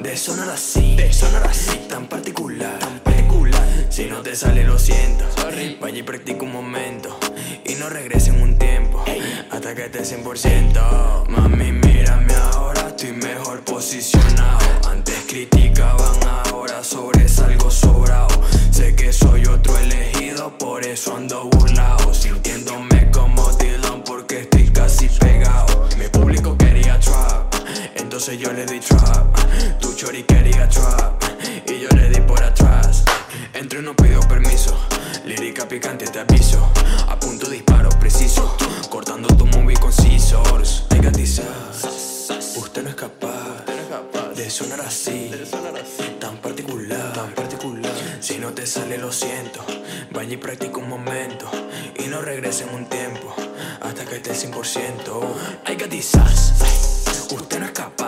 de sonar así, de sonar así, tan particular, tan particular. Si no te sale, lo siento. Vaya y practica un momento y no regrese en un tiempo hasta que esté 100%. Mami, mírame entonces yo le di trap. Tu chori quería trap, y yo le di por atrás. Entre no pido permiso, lírica picante te aviso. A punto disparo preciso, cortando tu movie con scissors. Hay gatizas, usted no es capaz de sonar así, tan particular, tan particular. Si no te sale, lo siento. Vaya y practica un momento y no regrese en un tiempo hasta que esté 100%. Hay gatizas, usted no es capaz